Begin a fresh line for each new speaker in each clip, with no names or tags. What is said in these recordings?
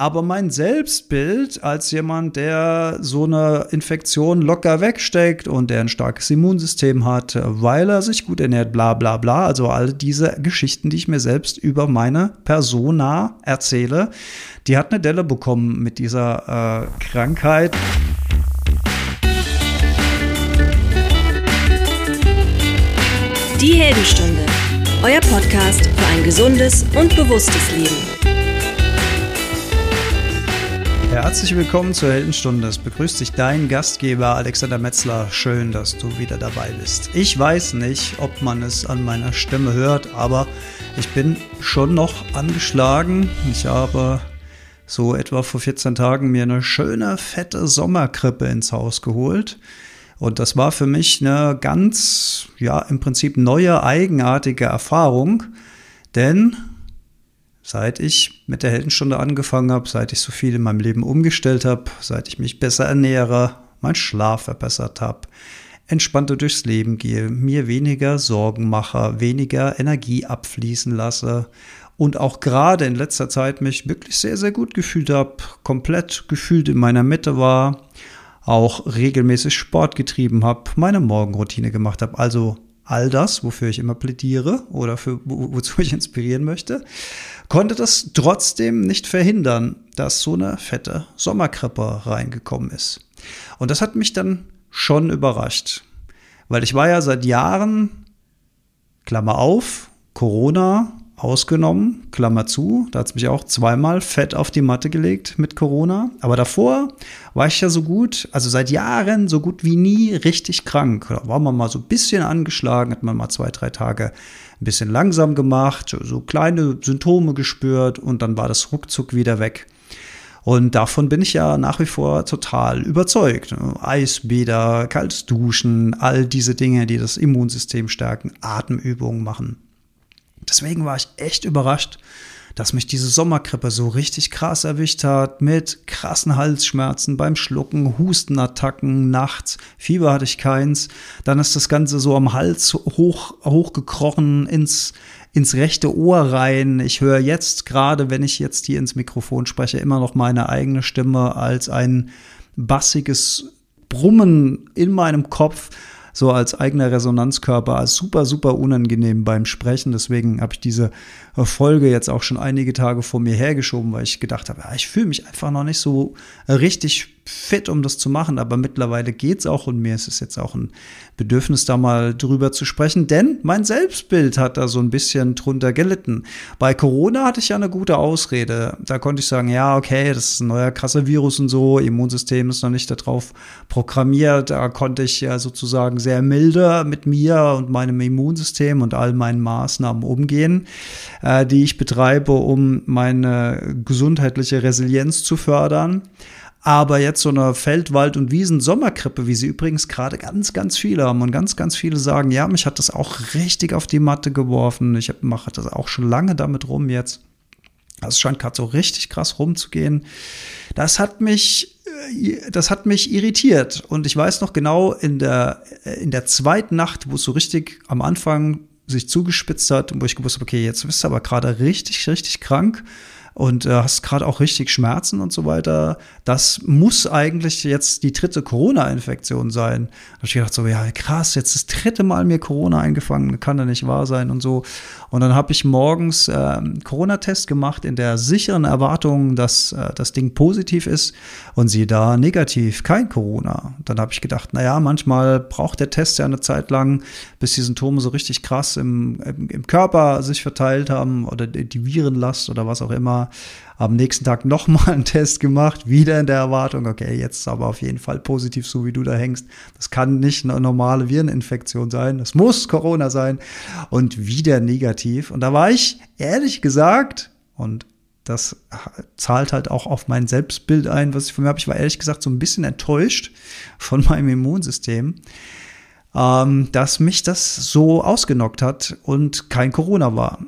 Aber mein Selbstbild als jemand, der so eine Infektion locker wegsteckt und der ein starkes Immunsystem hat, weil er sich gut ernährt, bla bla bla, also all diese Geschichten, die ich mir selbst über meine Persona erzähle, die hat eine Delle bekommen mit dieser äh, Krankheit.
Die Heldenstunde, euer Podcast für ein gesundes und bewusstes Leben.
Herzlich willkommen zur Heldenstunde. Es begrüßt dich dein Gastgeber Alexander Metzler. Schön, dass du wieder dabei bist. Ich weiß nicht, ob man es an meiner Stimme hört, aber ich bin schon noch angeschlagen. Ich habe so etwa vor 14 Tagen mir eine schöne, fette Sommerkrippe ins Haus geholt. Und das war für mich eine ganz, ja, im Prinzip neue, eigenartige Erfahrung. Denn seit ich mit der Heldenstunde angefangen habe, seit ich so viel in meinem Leben umgestellt habe, seit ich mich besser ernähre, meinen Schlaf verbessert habe, entspannter durchs Leben gehe, mir weniger Sorgen mache, weniger Energie abfließen lasse und auch gerade in letzter Zeit mich wirklich sehr, sehr gut gefühlt habe, komplett gefühlt in meiner Mitte war auch regelmäßig Sport getrieben habe, meine Morgenroutine gemacht habe. Also all das, wofür ich immer plädiere oder für, wo, wozu ich inspirieren möchte, konnte das trotzdem nicht verhindern, dass so eine fette Sommerkrippe reingekommen ist. Und das hat mich dann schon überrascht, weil ich war ja seit Jahren, Klammer auf, Corona, ausgenommen, Klammer zu, da hat es mich auch zweimal fett auf die Matte gelegt mit Corona. Aber davor war ich ja so gut, also seit Jahren so gut wie nie richtig krank. Da war man mal so ein bisschen angeschlagen, hat man mal zwei, drei Tage ein bisschen langsam gemacht, so kleine Symptome gespürt und dann war das ruckzuck wieder weg. Und davon bin ich ja nach wie vor total überzeugt. Eisbäder, kaltes Duschen, all diese Dinge, die das Immunsystem stärken, Atemübungen machen. Deswegen war ich echt überrascht, dass mich diese Sommerkrippe so richtig krass erwischt hat, mit krassen Halsschmerzen beim Schlucken, Hustenattacken nachts, Fieber hatte ich keins. Dann ist das Ganze so am Hals hoch, hochgekrochen ins, ins rechte Ohr rein. Ich höre jetzt gerade, wenn ich jetzt hier ins Mikrofon spreche, immer noch meine eigene Stimme als ein bassiges Brummen in meinem Kopf so als eigener Resonanzkörper als super, super unangenehm beim Sprechen. Deswegen habe ich diese Folge jetzt auch schon einige Tage vor mir hergeschoben, weil ich gedacht habe, ja, ich fühle mich einfach noch nicht so richtig fit, um das zu machen. Aber mittlerweile geht's auch und mir ist es jetzt auch ein Bedürfnis, da mal drüber zu sprechen, denn mein Selbstbild hat da so ein bisschen drunter gelitten. Bei Corona hatte ich ja eine gute Ausrede. Da konnte ich sagen, ja, okay, das ist ein neuer krasser Virus und so, Immunsystem ist noch nicht darauf programmiert. Da konnte ich ja sozusagen sehr milde mit mir und meinem Immunsystem und all meinen Maßnahmen umgehen, äh, die ich betreibe, um meine gesundheitliche Resilienz zu fördern. Aber jetzt so eine Feld-, Wald- und Wiesen-Sommerkrippe, wie sie übrigens gerade ganz, ganz viele haben und ganz, ganz viele sagen, ja, mich hat das auch richtig auf die Matte geworfen. Ich mache das auch schon lange damit rum jetzt. Das scheint gerade so richtig krass rumzugehen. Das hat mich, äh, das hat mich irritiert. Und ich weiß noch genau, in der, äh, in der zweiten Nacht, wo es so richtig am Anfang sich zugespitzt hat, wo ich gewusst habe, okay, jetzt bist du aber gerade richtig, richtig krank und äh, hast gerade auch richtig Schmerzen und so weiter. Das muss eigentlich jetzt die dritte Corona-Infektion sein. Da habe ich gedacht, so, ja, krass, jetzt das dritte Mal mir Corona eingefangen, kann ja nicht wahr sein und so. Und dann habe ich morgens äh, Corona-Test gemacht in der sicheren Erwartung, dass äh, das Ding positiv ist und sie da negativ, kein Corona. Dann habe ich gedacht, naja, manchmal braucht der Test ja eine Zeit lang, bis die Symptome so richtig krass im, im, im Körper sich verteilt haben oder die Virenlast oder was auch immer. Am nächsten Tag nochmal einen Test gemacht, wieder in der Erwartung, okay, jetzt aber auf jeden Fall positiv, so wie du da hängst. Das kann nicht eine normale Vireninfektion sein, das muss Corona sein und wieder negativ. Und da war ich ehrlich gesagt, und das zahlt halt auch auf mein Selbstbild ein, was ich von mir habe. Ich war ehrlich gesagt so ein bisschen enttäuscht von meinem Immunsystem, ähm, dass mich das so ausgenockt hat und kein Corona war.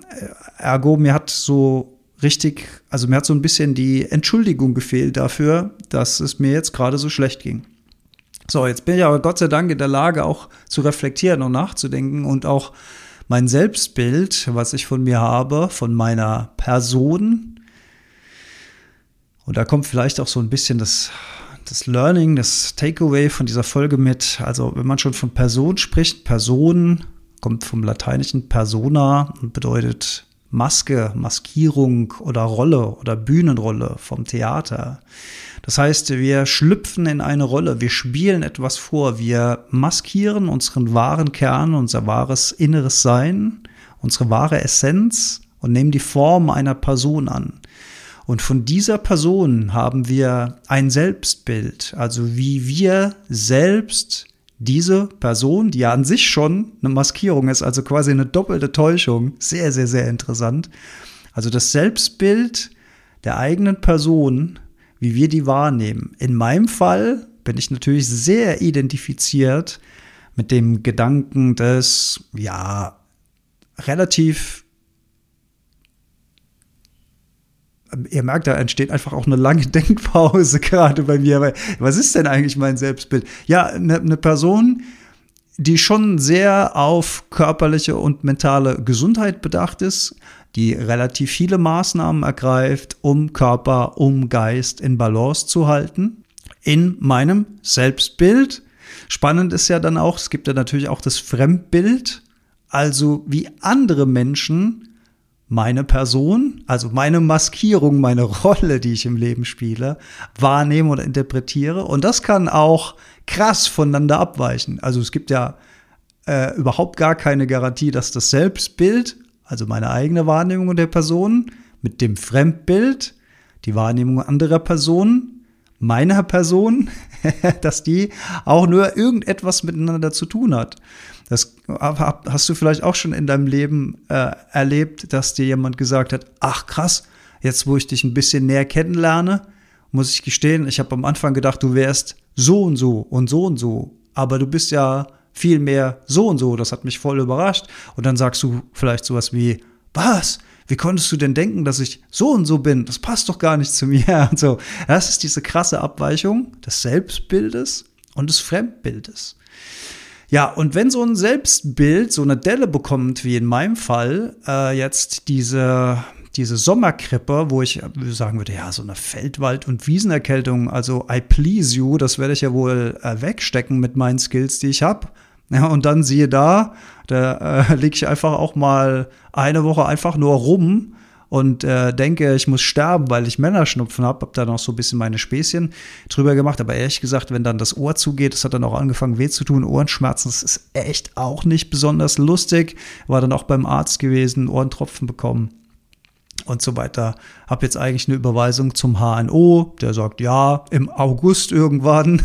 Ergo, mir hat so richtig, also mir hat so ein bisschen die Entschuldigung gefehlt dafür, dass es mir jetzt gerade so schlecht ging. So, jetzt bin ich aber Gott sei Dank in der Lage, auch zu reflektieren und nachzudenken und auch mein Selbstbild, was ich von mir habe, von meiner Person, Und da kommt vielleicht auch so ein bisschen das, das Learning, das Takeaway von dieser Folge mit. Also wenn man schon von Person spricht, Person kommt vom lateinischen persona und bedeutet Maske, Maskierung oder Rolle oder Bühnenrolle vom Theater. Das heißt, wir schlüpfen in eine Rolle, wir spielen etwas vor, wir maskieren unseren wahren Kern, unser wahres inneres Sein, unsere wahre Essenz und nehmen die Form einer Person an. Und von dieser Person haben wir ein Selbstbild, also wie wir selbst diese Person, die ja an sich schon eine Maskierung ist, also quasi eine doppelte Täuschung, sehr, sehr, sehr interessant. Also das Selbstbild der eigenen Person, wie wir die wahrnehmen. In meinem Fall bin ich natürlich sehr identifiziert mit dem Gedanken des, ja, relativ ihr merkt, da entsteht einfach auch eine lange Denkpause gerade bei mir. Weil, was ist denn eigentlich mein Selbstbild? Ja, eine, eine Person, die schon sehr auf körperliche und mentale Gesundheit bedacht ist, die relativ viele Maßnahmen ergreift, um Körper, um Geist in Balance zu halten. In meinem Selbstbild. Spannend ist ja dann auch, es gibt ja natürlich auch das Fremdbild, also wie andere Menschen meine Person, also meine Maskierung, meine Rolle, die ich im Leben spiele, wahrnehme oder interpretiere. Und das kann auch krass voneinander abweichen. Also es gibt ja äh, überhaupt gar keine Garantie, dass das Selbstbild, also meine eigene Wahrnehmung der Person, mit dem Fremdbild, die Wahrnehmung anderer Personen, meiner Person, dass die auch nur irgendetwas miteinander zu tun hat. Das hast du vielleicht auch schon in deinem Leben äh, erlebt, dass dir jemand gesagt hat, ach krass, jetzt wo ich dich ein bisschen näher kennenlerne, muss ich gestehen, ich habe am Anfang gedacht, du wärst so und so und so und so, aber du bist ja viel mehr so und so, das hat mich voll überrascht. Und dann sagst du vielleicht sowas wie, was? Wie konntest du denn denken, dass ich so und so bin? Das passt doch gar nicht zu mir und so. Das ist diese krasse Abweichung des Selbstbildes und des Fremdbildes. Ja, und wenn so ein Selbstbild so eine Delle bekommt, wie in meinem Fall, äh, jetzt diese, diese Sommerkrippe, wo ich sagen würde, ja, so eine Feldwald- und Wiesenerkältung, also I please you, das werde ich ja wohl äh, wegstecken mit meinen Skills, die ich habe. Ja, und dann siehe da, da äh, liege ich einfach auch mal eine Woche einfach nur rum und äh, denke, ich muss sterben, weil ich Männerschnupfen habe. Habe da noch so ein bisschen meine Späßchen drüber gemacht. Aber ehrlich gesagt, wenn dann das Ohr zugeht, das hat dann auch angefangen weh zu tun, Ohrenschmerzen, das ist echt auch nicht besonders lustig. War dann auch beim Arzt gewesen, Ohrentropfen bekommen und so weiter. Habe jetzt eigentlich eine Überweisung zum HNO, der sagt ja, im August irgendwann.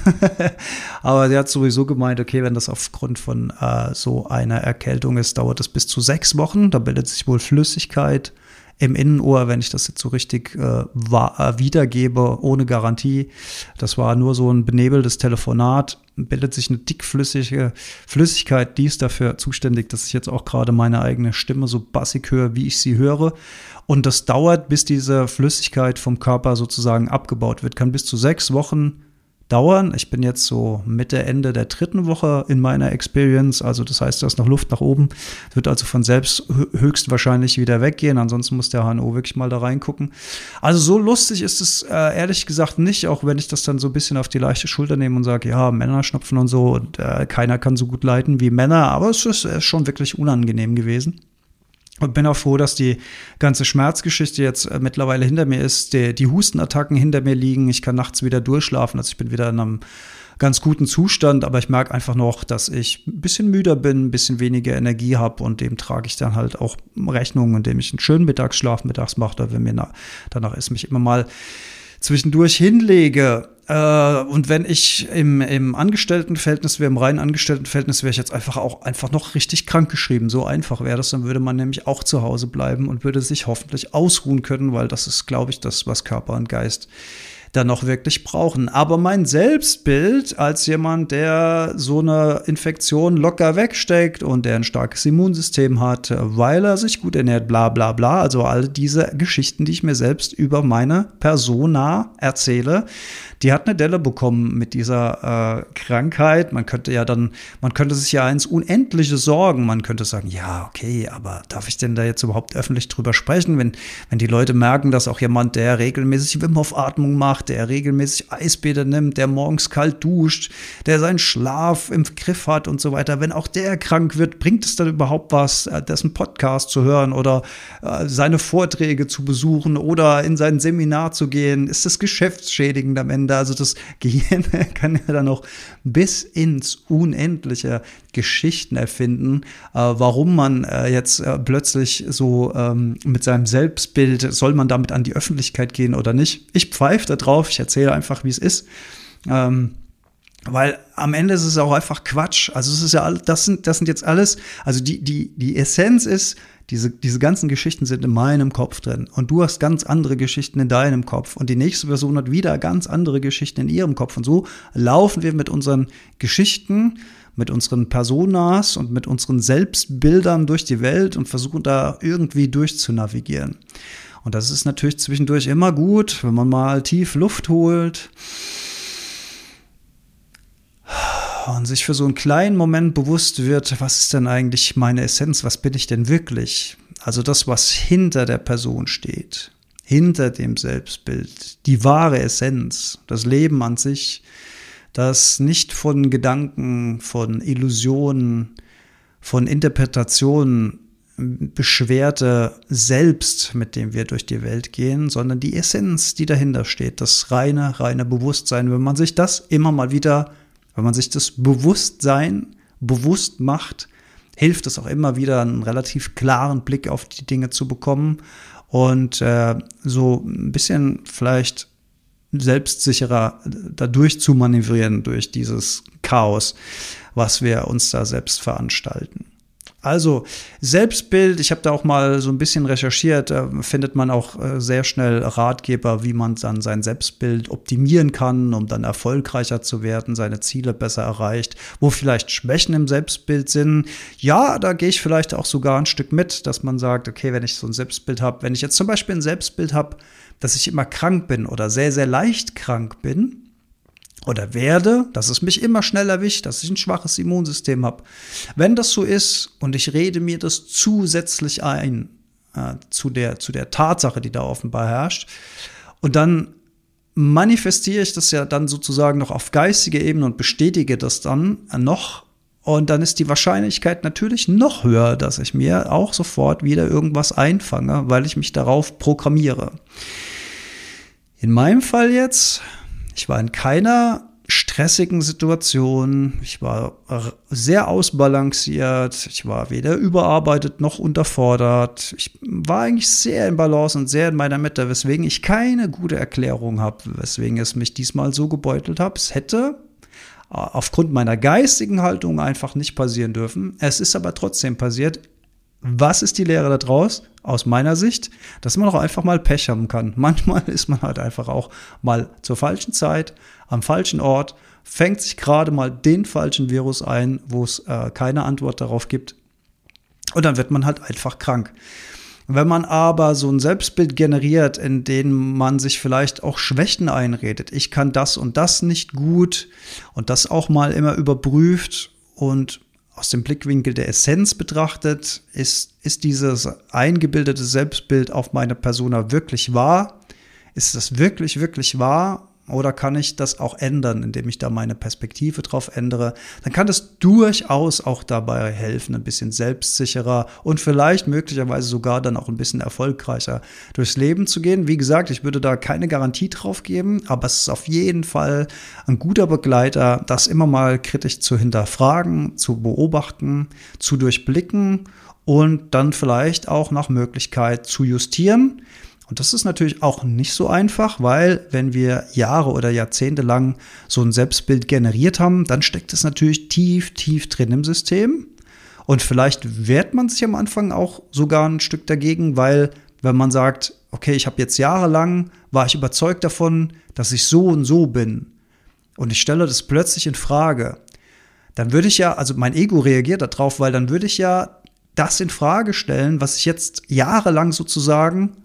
Aber der hat sowieso gemeint, okay, wenn das aufgrund von äh, so einer Erkältung ist, dauert das bis zu sechs Wochen. Da bildet sich wohl Flüssigkeit im Innenohr, wenn ich das jetzt so richtig äh, war, äh, wiedergebe, ohne Garantie. Das war nur so ein benebeltes Telefonat. Bildet sich eine dickflüssige Flüssigkeit, die ist dafür zuständig, dass ich jetzt auch gerade meine eigene Stimme so bassig höre, wie ich sie höre. Und das dauert, bis diese Flüssigkeit vom Körper sozusagen abgebaut wird. Kann bis zu sechs Wochen dauern. Ich bin jetzt so Mitte, Ende der dritten Woche in meiner Experience. Also das heißt, da ist noch Luft nach oben. Wird also von selbst höchstwahrscheinlich wieder weggehen. Ansonsten muss der HNO wirklich mal da reingucken. Also so lustig ist es äh, ehrlich gesagt nicht, auch wenn ich das dann so ein bisschen auf die leichte Schulter nehme und sage, ja, Männer schnupfen und so und äh, keiner kann so gut leiten wie Männer. Aber es ist, ist schon wirklich unangenehm gewesen. Und bin auch froh, dass die ganze Schmerzgeschichte jetzt äh, mittlerweile hinter mir ist, die, die Hustenattacken hinter mir liegen. Ich kann nachts wieder durchschlafen. Also ich bin wieder in einem ganz guten Zustand, aber ich merke einfach noch, dass ich ein bisschen müder bin, ein bisschen weniger Energie habe und dem trage ich dann halt auch Rechnungen, indem ich einen schönen Mittagsschlaf mittags mache, wenn mir danach ist, mich immer mal zwischendurch hinlege. Äh, und wenn ich im, im Angestelltenverhältnis wäre, im reinen Angestelltenverhältnis, wäre ich jetzt einfach auch einfach noch richtig krank geschrieben. So einfach wäre das, dann würde man nämlich auch zu Hause bleiben und würde sich hoffentlich ausruhen können, weil das ist, glaube ich, das, was Körper und Geist dann noch wirklich brauchen. Aber mein Selbstbild als jemand, der so eine Infektion locker wegsteckt und der ein starkes Immunsystem hat, weil er sich gut ernährt, bla bla bla, also all diese Geschichten, die ich mir selbst über meine Persona erzähle, die hat eine Delle bekommen mit dieser äh, Krankheit. Man könnte ja dann, man könnte sich ja ins Unendliche sorgen. Man könnte sagen, ja, okay, aber darf ich denn da jetzt überhaupt öffentlich drüber sprechen, wenn, wenn die Leute merken, dass auch jemand, der regelmäßig Wim Hof Atmung macht, der regelmäßig Eisbäder nimmt, der morgens kalt duscht, der seinen Schlaf im Griff hat und so weiter, wenn auch der krank wird, bringt es dann überhaupt was, äh, dessen Podcast zu hören oder äh, seine Vorträge zu besuchen oder in sein Seminar zu gehen? Ist das geschäftsschädigend am Ende? Also das Gehirn kann ja dann auch bis ins Unendliche Geschichten erfinden, äh, warum man jetzt plötzlich so ähm, mit seinem Selbstbild, soll man damit an die Öffentlichkeit gehen oder nicht? Ich pfeife da drauf, ich erzähle einfach, wie es ist. Ähm, weil am Ende ist es auch einfach Quatsch. Also es ist ja alles, das sind, das sind jetzt alles, also die, die, die Essenz ist, diese, diese ganzen Geschichten sind in meinem Kopf drin. Und du hast ganz andere Geschichten in deinem Kopf. Und die nächste Person hat wieder ganz andere Geschichten in ihrem Kopf. Und so laufen wir mit unseren Geschichten, mit unseren Personas und mit unseren Selbstbildern durch die Welt und versuchen da irgendwie durchzunavigieren. Und das ist natürlich zwischendurch immer gut, wenn man mal tief Luft holt und sich für so einen kleinen Moment bewusst wird, was ist denn eigentlich meine Essenz, was bin ich denn wirklich? Also das, was hinter der Person steht, hinter dem Selbstbild, die wahre Essenz, das Leben an sich, das nicht von Gedanken, von Illusionen, von Interpretationen beschwerte Selbst, mit dem wir durch die Welt gehen, sondern die Essenz, die dahinter steht, das reine, reine Bewusstsein. Wenn man sich das immer mal wieder wenn man sich das Bewusstsein bewusst macht, hilft es auch immer wieder, einen relativ klaren Blick auf die Dinge zu bekommen und äh, so ein bisschen vielleicht selbstsicherer dadurch zu manövrieren durch dieses Chaos, was wir uns da selbst veranstalten. Also Selbstbild, ich habe da auch mal so ein bisschen recherchiert, da findet man auch äh, sehr schnell Ratgeber, wie man dann sein Selbstbild optimieren kann, um dann erfolgreicher zu werden, seine Ziele besser erreicht, wo vielleicht Schwächen im Selbstbild sind. Ja, da gehe ich vielleicht auch sogar ein Stück mit, dass man sagt, okay, wenn ich so ein Selbstbild habe, wenn ich jetzt zum Beispiel ein Selbstbild habe, dass ich immer krank bin oder sehr, sehr leicht krank bin, oder werde, dass es mich immer schnell erwischt, dass ich ein schwaches Immunsystem habe. Wenn das so ist und ich rede mir das zusätzlich ein äh, zu, der, zu der Tatsache, die da offenbar herrscht, und dann manifestiere ich das ja dann sozusagen noch auf geistige Ebene und bestätige das dann noch. Und dann ist die Wahrscheinlichkeit natürlich noch höher, dass ich mir auch sofort wieder irgendwas einfange, weil ich mich darauf programmiere. In meinem Fall jetzt ich war in keiner stressigen Situation. Ich war sehr ausbalanciert. Ich war weder überarbeitet noch unterfordert. Ich war eigentlich sehr in Balance und sehr in meiner Mitte, weswegen ich keine gute Erklärung habe, weswegen es mich diesmal so gebeutelt hat. Es hätte aufgrund meiner geistigen Haltung einfach nicht passieren dürfen. Es ist aber trotzdem passiert. Was ist die Lehre daraus? Aus meiner Sicht, dass man auch einfach mal Pech haben kann. Manchmal ist man halt einfach auch mal zur falschen Zeit, am falschen Ort, fängt sich gerade mal den falschen Virus ein, wo es äh, keine Antwort darauf gibt. Und dann wird man halt einfach krank. Wenn man aber so ein Selbstbild generiert, in dem man sich vielleicht auch Schwächen einredet, ich kann das und das nicht gut und das auch mal immer überprüft und aus dem Blickwinkel der Essenz betrachtet, ist, ist dieses eingebildete Selbstbild auf meine Persona wirklich wahr? Ist das wirklich, wirklich wahr? Oder kann ich das auch ändern, indem ich da meine Perspektive drauf ändere? Dann kann das durchaus auch dabei helfen, ein bisschen selbstsicherer und vielleicht möglicherweise sogar dann auch ein bisschen erfolgreicher durchs Leben zu gehen. Wie gesagt, ich würde da keine Garantie drauf geben, aber es ist auf jeden Fall ein guter Begleiter, das immer mal kritisch zu hinterfragen, zu beobachten, zu durchblicken und dann vielleicht auch nach Möglichkeit zu justieren. Und das ist natürlich auch nicht so einfach, weil wenn wir Jahre oder Jahrzehnte lang so ein Selbstbild generiert haben, dann steckt es natürlich tief, tief drin im System. Und vielleicht wehrt man sich am Anfang auch sogar ein Stück dagegen, weil wenn man sagt, okay, ich habe jetzt jahrelang, war ich überzeugt davon, dass ich so und so bin. Und ich stelle das plötzlich in Frage. Dann würde ich ja, also mein Ego reagiert darauf, weil dann würde ich ja das in Frage stellen, was ich jetzt jahrelang sozusagen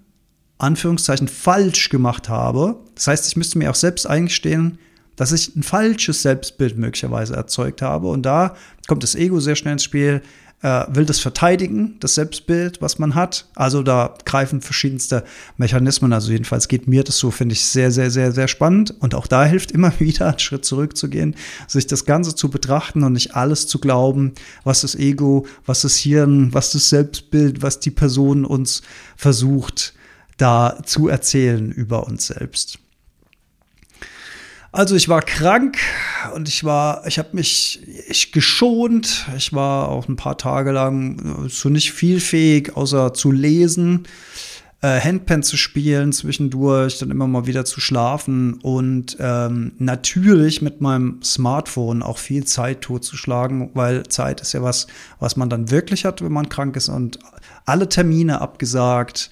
Anführungszeichen falsch gemacht habe. Das heißt, ich müsste mir auch selbst eingestehen, dass ich ein falsches Selbstbild möglicherweise erzeugt habe. Und da kommt das Ego sehr schnell ins Spiel, äh, will das verteidigen, das Selbstbild, was man hat. Also da greifen verschiedenste Mechanismen. Also jedenfalls geht mir das so, finde ich sehr, sehr, sehr, sehr spannend. Und auch da hilft immer wieder, einen Schritt zurückzugehen, sich das Ganze zu betrachten und nicht alles zu glauben, was das Ego, was das Hirn, was das Selbstbild, was die Person uns versucht da zu erzählen über uns selbst. Also ich war krank und ich war, ich habe mich ich geschont. Ich war auch ein paar Tage lang so nicht viel fähig, außer zu lesen, äh, Handpan zu spielen zwischendurch, dann immer mal wieder zu schlafen und ähm, natürlich mit meinem Smartphone auch viel Zeit totzuschlagen, weil Zeit ist ja was, was man dann wirklich hat, wenn man krank ist und alle Termine abgesagt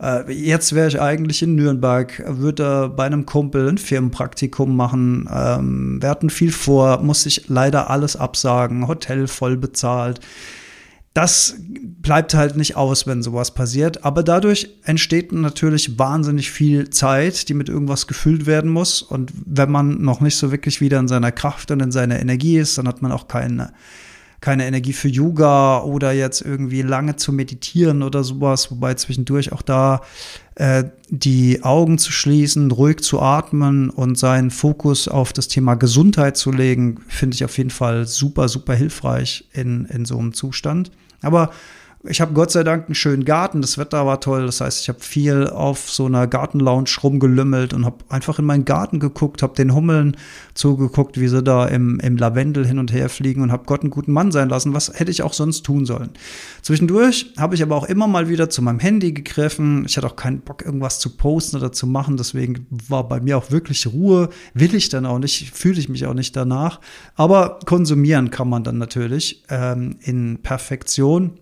äh, jetzt wäre ich eigentlich in Nürnberg, würde bei einem Kumpel ein Firmenpraktikum machen. Ähm, wir hatten viel vor, musste ich leider alles absagen, Hotel voll bezahlt. Das bleibt halt nicht aus, wenn sowas passiert. Aber dadurch entsteht natürlich wahnsinnig viel Zeit, die mit irgendwas gefüllt werden muss. Und wenn man noch nicht so wirklich wieder in seiner Kraft und in seiner Energie ist, dann hat man auch keine keine Energie für Yoga oder jetzt irgendwie lange zu meditieren oder sowas, wobei zwischendurch auch da äh, die Augen zu schließen, ruhig zu atmen und seinen Fokus auf das Thema Gesundheit zu legen, finde ich auf jeden Fall super, super hilfreich in, in so einem Zustand. Aber ich habe Gott sei Dank einen schönen Garten, das Wetter war toll, das heißt, ich habe viel auf so einer Gartenlounge rumgelümmelt und habe einfach in meinen Garten geguckt, habe den Hummeln zugeguckt, wie sie da im, im Lavendel hin und her fliegen und habe Gott einen guten Mann sein lassen. Was hätte ich auch sonst tun sollen? Zwischendurch habe ich aber auch immer mal wieder zu meinem Handy gegriffen. Ich hatte auch keinen Bock, irgendwas zu posten oder zu machen, deswegen war bei mir auch wirklich Ruhe. Will ich dann auch nicht, fühle ich mich auch nicht danach. Aber konsumieren kann man dann natürlich ähm, in Perfektion.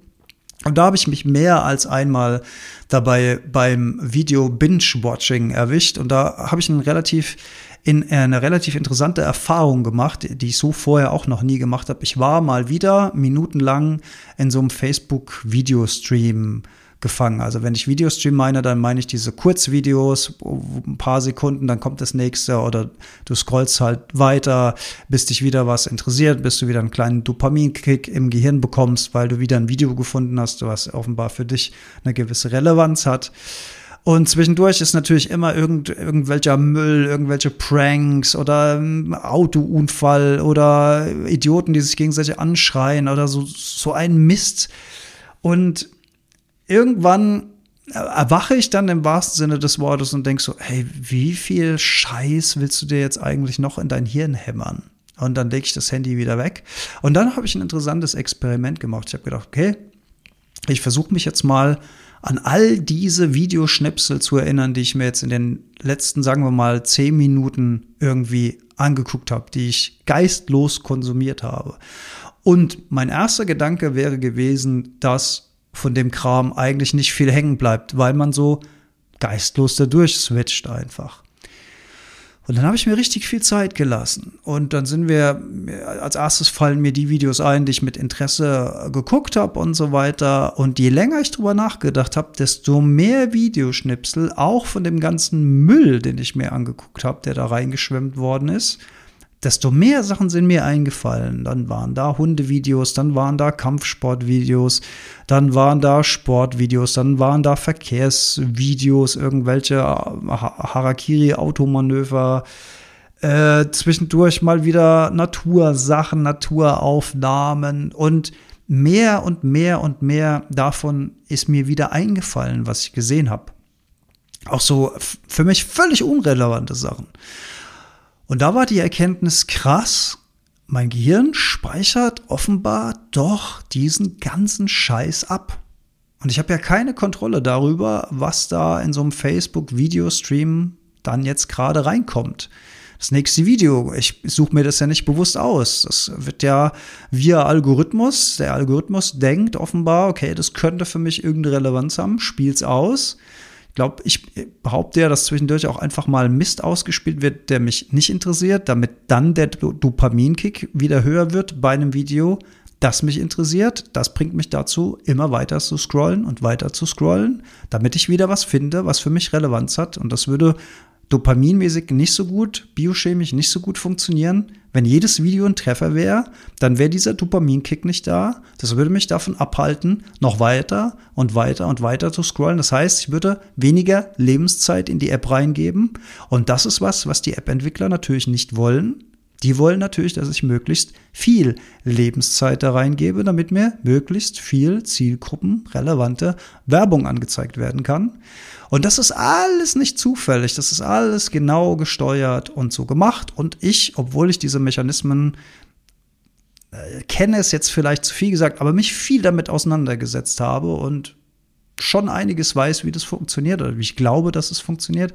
Und da habe ich mich mehr als einmal dabei beim Video Binge-Watching erwischt. Und da habe ich einen relativ in eine relativ interessante Erfahrung gemacht, die ich so vorher auch noch nie gemacht habe. Ich war mal wieder minutenlang in so einem Facebook-Videostream gefangen. Also wenn ich Videostream meine, dann meine ich diese Kurzvideos, ein paar Sekunden, dann kommt das nächste oder du scrollst halt weiter, bis dich wieder was interessiert, bis du wieder einen kleinen Dopaminkick im Gehirn bekommst, weil du wieder ein Video gefunden hast, was offenbar für dich eine gewisse Relevanz hat. Und zwischendurch ist natürlich immer irgend, irgendwelcher Müll, irgendwelche Pranks oder ähm, Autounfall oder Idioten, die sich gegenseitig anschreien oder so, so ein Mist. Und irgendwann erwache ich dann im wahrsten Sinne des Wortes und denke so, hey, wie viel Scheiß willst du dir jetzt eigentlich noch in dein Hirn hämmern? Und dann lege ich das Handy wieder weg. Und dann habe ich ein interessantes Experiment gemacht. Ich habe gedacht, okay, ich versuche mich jetzt mal an all diese Videoschnipsel zu erinnern, die ich mir jetzt in den letzten, sagen wir mal, zehn Minuten irgendwie angeguckt habe, die ich geistlos konsumiert habe. Und mein erster Gedanke wäre gewesen, dass von dem Kram eigentlich nicht viel hängen bleibt, weil man so geistlos da durchswitcht einfach. Und dann habe ich mir richtig viel Zeit gelassen. Und dann sind wir, als erstes fallen mir die Videos ein, die ich mit Interesse geguckt habe und so weiter. Und je länger ich drüber nachgedacht habe, desto mehr Videoschnipsel, auch von dem ganzen Müll, den ich mir angeguckt habe, der da reingeschwemmt worden ist, desto mehr Sachen sind mir eingefallen. Dann waren da Hundevideos, dann waren da Kampfsportvideos, dann waren da Sportvideos, dann waren da Verkehrsvideos, irgendwelche Harakiri-Automanöver. Äh, zwischendurch mal wieder Natursachen, Naturaufnahmen und mehr und mehr und mehr davon ist mir wieder eingefallen, was ich gesehen habe. Auch so für mich völlig unrelevante Sachen. Und da war die Erkenntnis krass, mein Gehirn speichert offenbar doch diesen ganzen Scheiß ab. Und ich habe ja keine Kontrolle darüber, was da in so einem Facebook-Videostream dann jetzt gerade reinkommt. Das nächste Video, ich suche mir das ja nicht bewusst aus. Das wird ja via Algorithmus, der Algorithmus denkt offenbar, okay, das könnte für mich irgendeine Relevanz haben, spielt's aus glaube, ich behaupte ja, dass zwischendurch auch einfach mal Mist ausgespielt wird, der mich nicht interessiert, damit dann der Dopaminkick wieder höher wird bei einem Video, das mich interessiert. Das bringt mich dazu, immer weiter zu scrollen und weiter zu scrollen, damit ich wieder was finde, was für mich Relevanz hat. Und das würde dopaminmäßig nicht so gut, biochemisch nicht so gut funktionieren. Wenn jedes Video ein Treffer wäre, dann wäre dieser Dopaminkick nicht da. Das würde mich davon abhalten, noch weiter und weiter und weiter zu scrollen. Das heißt, ich würde weniger Lebenszeit in die App reingeben. Und das ist was, was die App-Entwickler natürlich nicht wollen. Die wollen natürlich, dass ich möglichst viel Lebenszeit da reingebe, damit mir möglichst viel zielgruppenrelevante Werbung angezeigt werden kann. Und das ist alles nicht zufällig, das ist alles genau gesteuert und so gemacht. Und ich, obwohl ich diese Mechanismen äh, kenne, es jetzt vielleicht zu viel gesagt, aber mich viel damit auseinandergesetzt habe und schon einiges weiß, wie das funktioniert oder wie ich glaube, dass es funktioniert,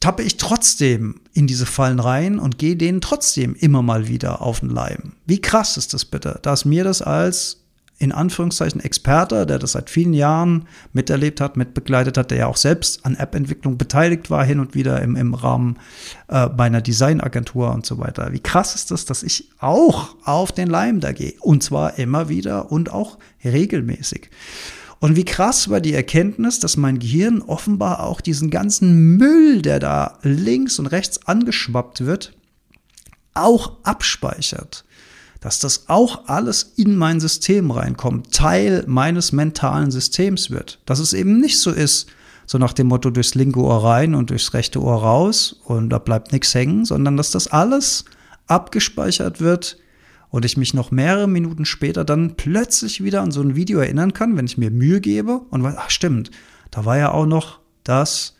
tappe ich trotzdem in diese Fallen rein und gehe denen trotzdem immer mal wieder auf den Leim. Wie krass ist das bitte, dass mir das als in Anführungszeichen Experte, der das seit vielen Jahren miterlebt hat, mitbegleitet hat, der ja auch selbst an App-Entwicklung beteiligt war, hin und wieder im, im Rahmen äh, bei einer Designagentur und so weiter. Wie krass ist das, dass ich auch auf den Leim da gehe. Und zwar immer wieder und auch regelmäßig. Und wie krass war die Erkenntnis, dass mein Gehirn offenbar auch diesen ganzen Müll, der da links und rechts angeschwappt wird, auch abspeichert dass das auch alles in mein System reinkommt, Teil meines mentalen Systems wird. Dass es eben nicht so ist, so nach dem Motto durchs linke Ohr rein und durchs rechte Ohr raus und da bleibt nichts hängen, sondern dass das alles abgespeichert wird und ich mich noch mehrere Minuten später dann plötzlich wieder an so ein Video erinnern kann, wenn ich mir Mühe gebe und weiß, ach stimmt, da war ja auch noch das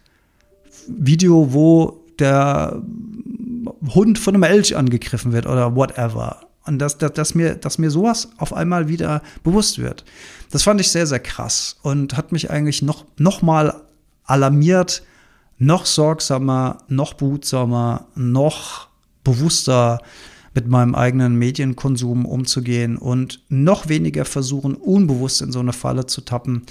Video, wo der Hund von einem Elch angegriffen wird oder whatever. Und dass, dass, dass, mir, dass mir sowas auf einmal wieder bewusst wird. Das fand ich sehr, sehr krass und hat mich eigentlich noch, noch mal alarmiert, noch sorgsamer, noch behutsamer, noch bewusster mit meinem eigenen Medienkonsum umzugehen und noch weniger versuchen, unbewusst in so eine Falle zu tappen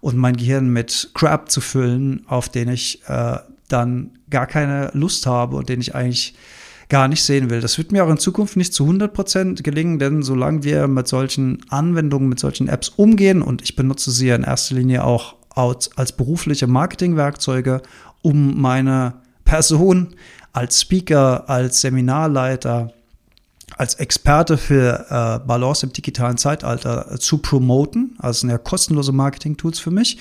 und mein Gehirn mit Crap zu füllen, auf den ich äh, dann gar keine Lust habe und den ich eigentlich gar nicht sehen will. Das wird mir auch in Zukunft nicht zu 100 Prozent gelingen, denn solange wir mit solchen Anwendungen, mit solchen Apps umgehen und ich benutze sie ja in erster Linie auch als, als berufliche Marketingwerkzeuge, um meine Person als Speaker, als Seminarleiter, als Experte für äh, Balance im digitalen Zeitalter äh, zu promoten. Also sind ja kostenlose Marketing-Tools für mich.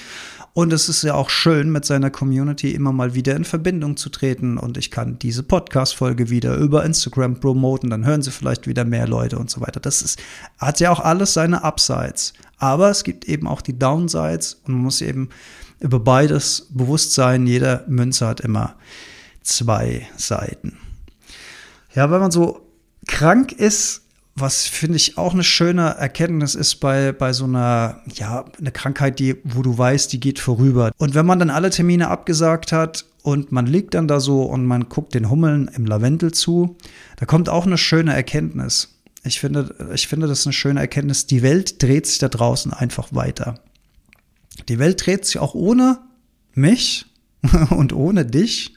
Und es ist ja auch schön, mit seiner Community immer mal wieder in Verbindung zu treten. Und ich kann diese Podcast-Folge wieder über Instagram promoten. Dann hören sie vielleicht wieder mehr Leute und so weiter. Das ist, hat ja auch alles seine Upsides. Aber es gibt eben auch die Downsides und man muss eben über beides bewusst sein. Jeder Münze hat immer zwei Seiten. Ja, wenn man so krank ist, was finde ich auch eine schöne Erkenntnis ist bei, bei so einer, ja, eine Krankheit, die, wo du weißt, die geht vorüber. Und wenn man dann alle Termine abgesagt hat und man liegt dann da so und man guckt den Hummeln im Lavendel zu, da kommt auch eine schöne Erkenntnis. Ich finde, ich finde das eine schöne Erkenntnis. Die Welt dreht sich da draußen einfach weiter. Die Welt dreht sich auch ohne mich und ohne dich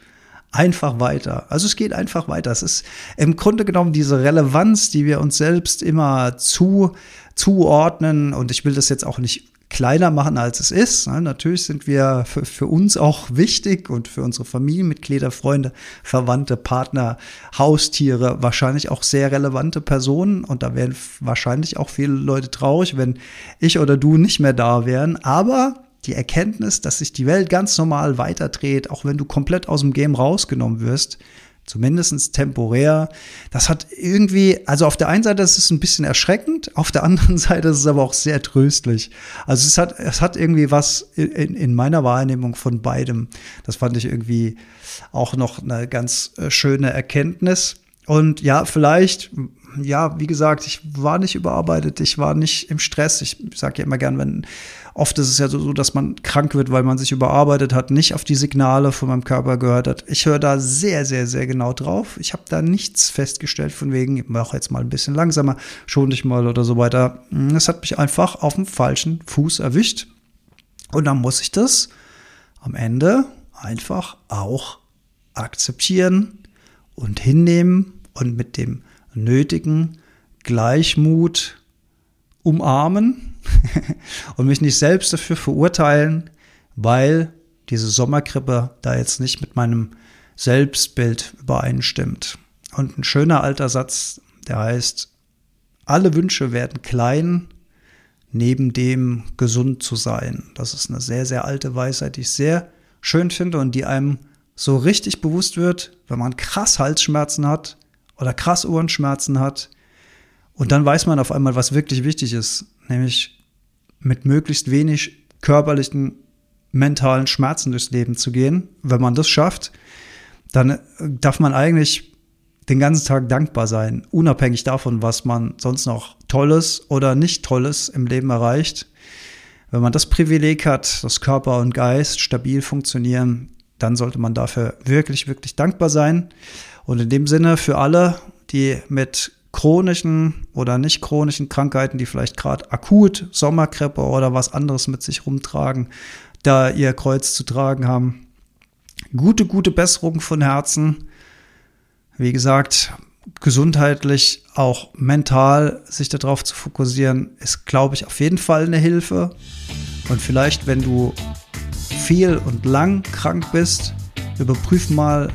einfach weiter. Also es geht einfach weiter. Es ist im Grunde genommen diese Relevanz, die wir uns selbst immer zu, zuordnen. Und ich will das jetzt auch nicht kleiner machen, als es ist. Natürlich sind wir für, für uns auch wichtig und für unsere Familienmitglieder, Freunde, Verwandte, Partner, Haustiere wahrscheinlich auch sehr relevante Personen. Und da wären wahrscheinlich auch viele Leute traurig, wenn ich oder du nicht mehr da wären. Aber die Erkenntnis, dass sich die Welt ganz normal weiterdreht, auch wenn du komplett aus dem Game rausgenommen wirst, zumindest temporär. Das hat irgendwie, also auf der einen Seite ist es ein bisschen erschreckend, auf der anderen Seite ist es aber auch sehr tröstlich. Also es hat, es hat irgendwie was in, in meiner Wahrnehmung von beidem. Das fand ich irgendwie auch noch eine ganz äh, schöne Erkenntnis. Und ja, vielleicht ja, wie gesagt, ich war nicht überarbeitet, ich war nicht im Stress. Ich sage ja immer gern, wenn oft ist es ja so, dass man krank wird, weil man sich überarbeitet hat, nicht auf die Signale von meinem Körper gehört hat. Ich höre da sehr, sehr, sehr genau drauf. Ich habe da nichts festgestellt von wegen, ich mache jetzt mal ein bisschen langsamer, schon dich mal oder so weiter. Es hat mich einfach auf dem falschen Fuß erwischt. Und dann muss ich das am Ende einfach auch akzeptieren und hinnehmen und mit dem nötigen Gleichmut umarmen und mich nicht selbst dafür verurteilen, weil diese Sommergrippe da jetzt nicht mit meinem Selbstbild übereinstimmt. Und ein schöner alter Satz, der heißt, alle Wünsche werden klein, neben dem gesund zu sein. Das ist eine sehr, sehr alte Weisheit, die ich sehr schön finde und die einem so richtig bewusst wird, wenn man krass Halsschmerzen hat oder krass Ohrenschmerzen hat. Und dann weiß man auf einmal, was wirklich wichtig ist, nämlich mit möglichst wenig körperlichen, mentalen Schmerzen durchs Leben zu gehen. Wenn man das schafft, dann darf man eigentlich den ganzen Tag dankbar sein, unabhängig davon, was man sonst noch Tolles oder nicht Tolles im Leben erreicht. Wenn man das Privileg hat, dass Körper und Geist stabil funktionieren, dann sollte man dafür wirklich, wirklich dankbar sein. Und in dem Sinne für alle, die mit chronischen oder nicht chronischen Krankheiten, die vielleicht gerade akut Sommerkrippe oder was anderes mit sich rumtragen, da ihr Kreuz zu tragen haben. Gute, gute Besserung von Herzen. Wie gesagt, gesundheitlich, auch mental sich darauf zu fokussieren, ist, glaube ich, auf jeden Fall eine Hilfe. Und vielleicht, wenn du viel und lang krank bist, überprüf mal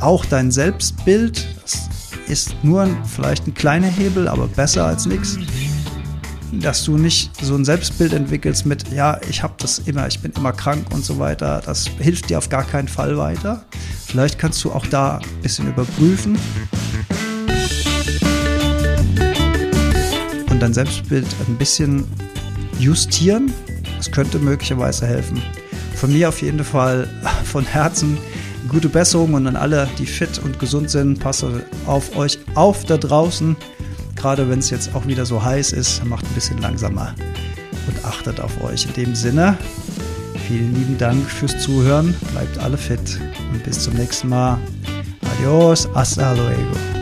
auch dein Selbstbild. Das ist nur vielleicht ein kleiner Hebel, aber besser als nichts. Dass du nicht so ein Selbstbild entwickelst mit, ja, ich habe das immer, ich bin immer krank und so weiter. Das hilft dir auf gar keinen Fall weiter. Vielleicht kannst du auch da ein bisschen überprüfen. Und dein Selbstbild ein bisschen justieren. Das könnte möglicherweise helfen. Von mir auf jeden Fall von Herzen gute Besserung und an alle, die fit und gesund sind. Passe auf euch auf da draußen. Gerade wenn es jetzt auch wieder so heiß ist, macht ein bisschen langsamer und achtet auf euch. In dem Sinne, vielen lieben Dank fürs Zuhören. Bleibt alle fit und bis zum nächsten Mal. Adios, hasta luego.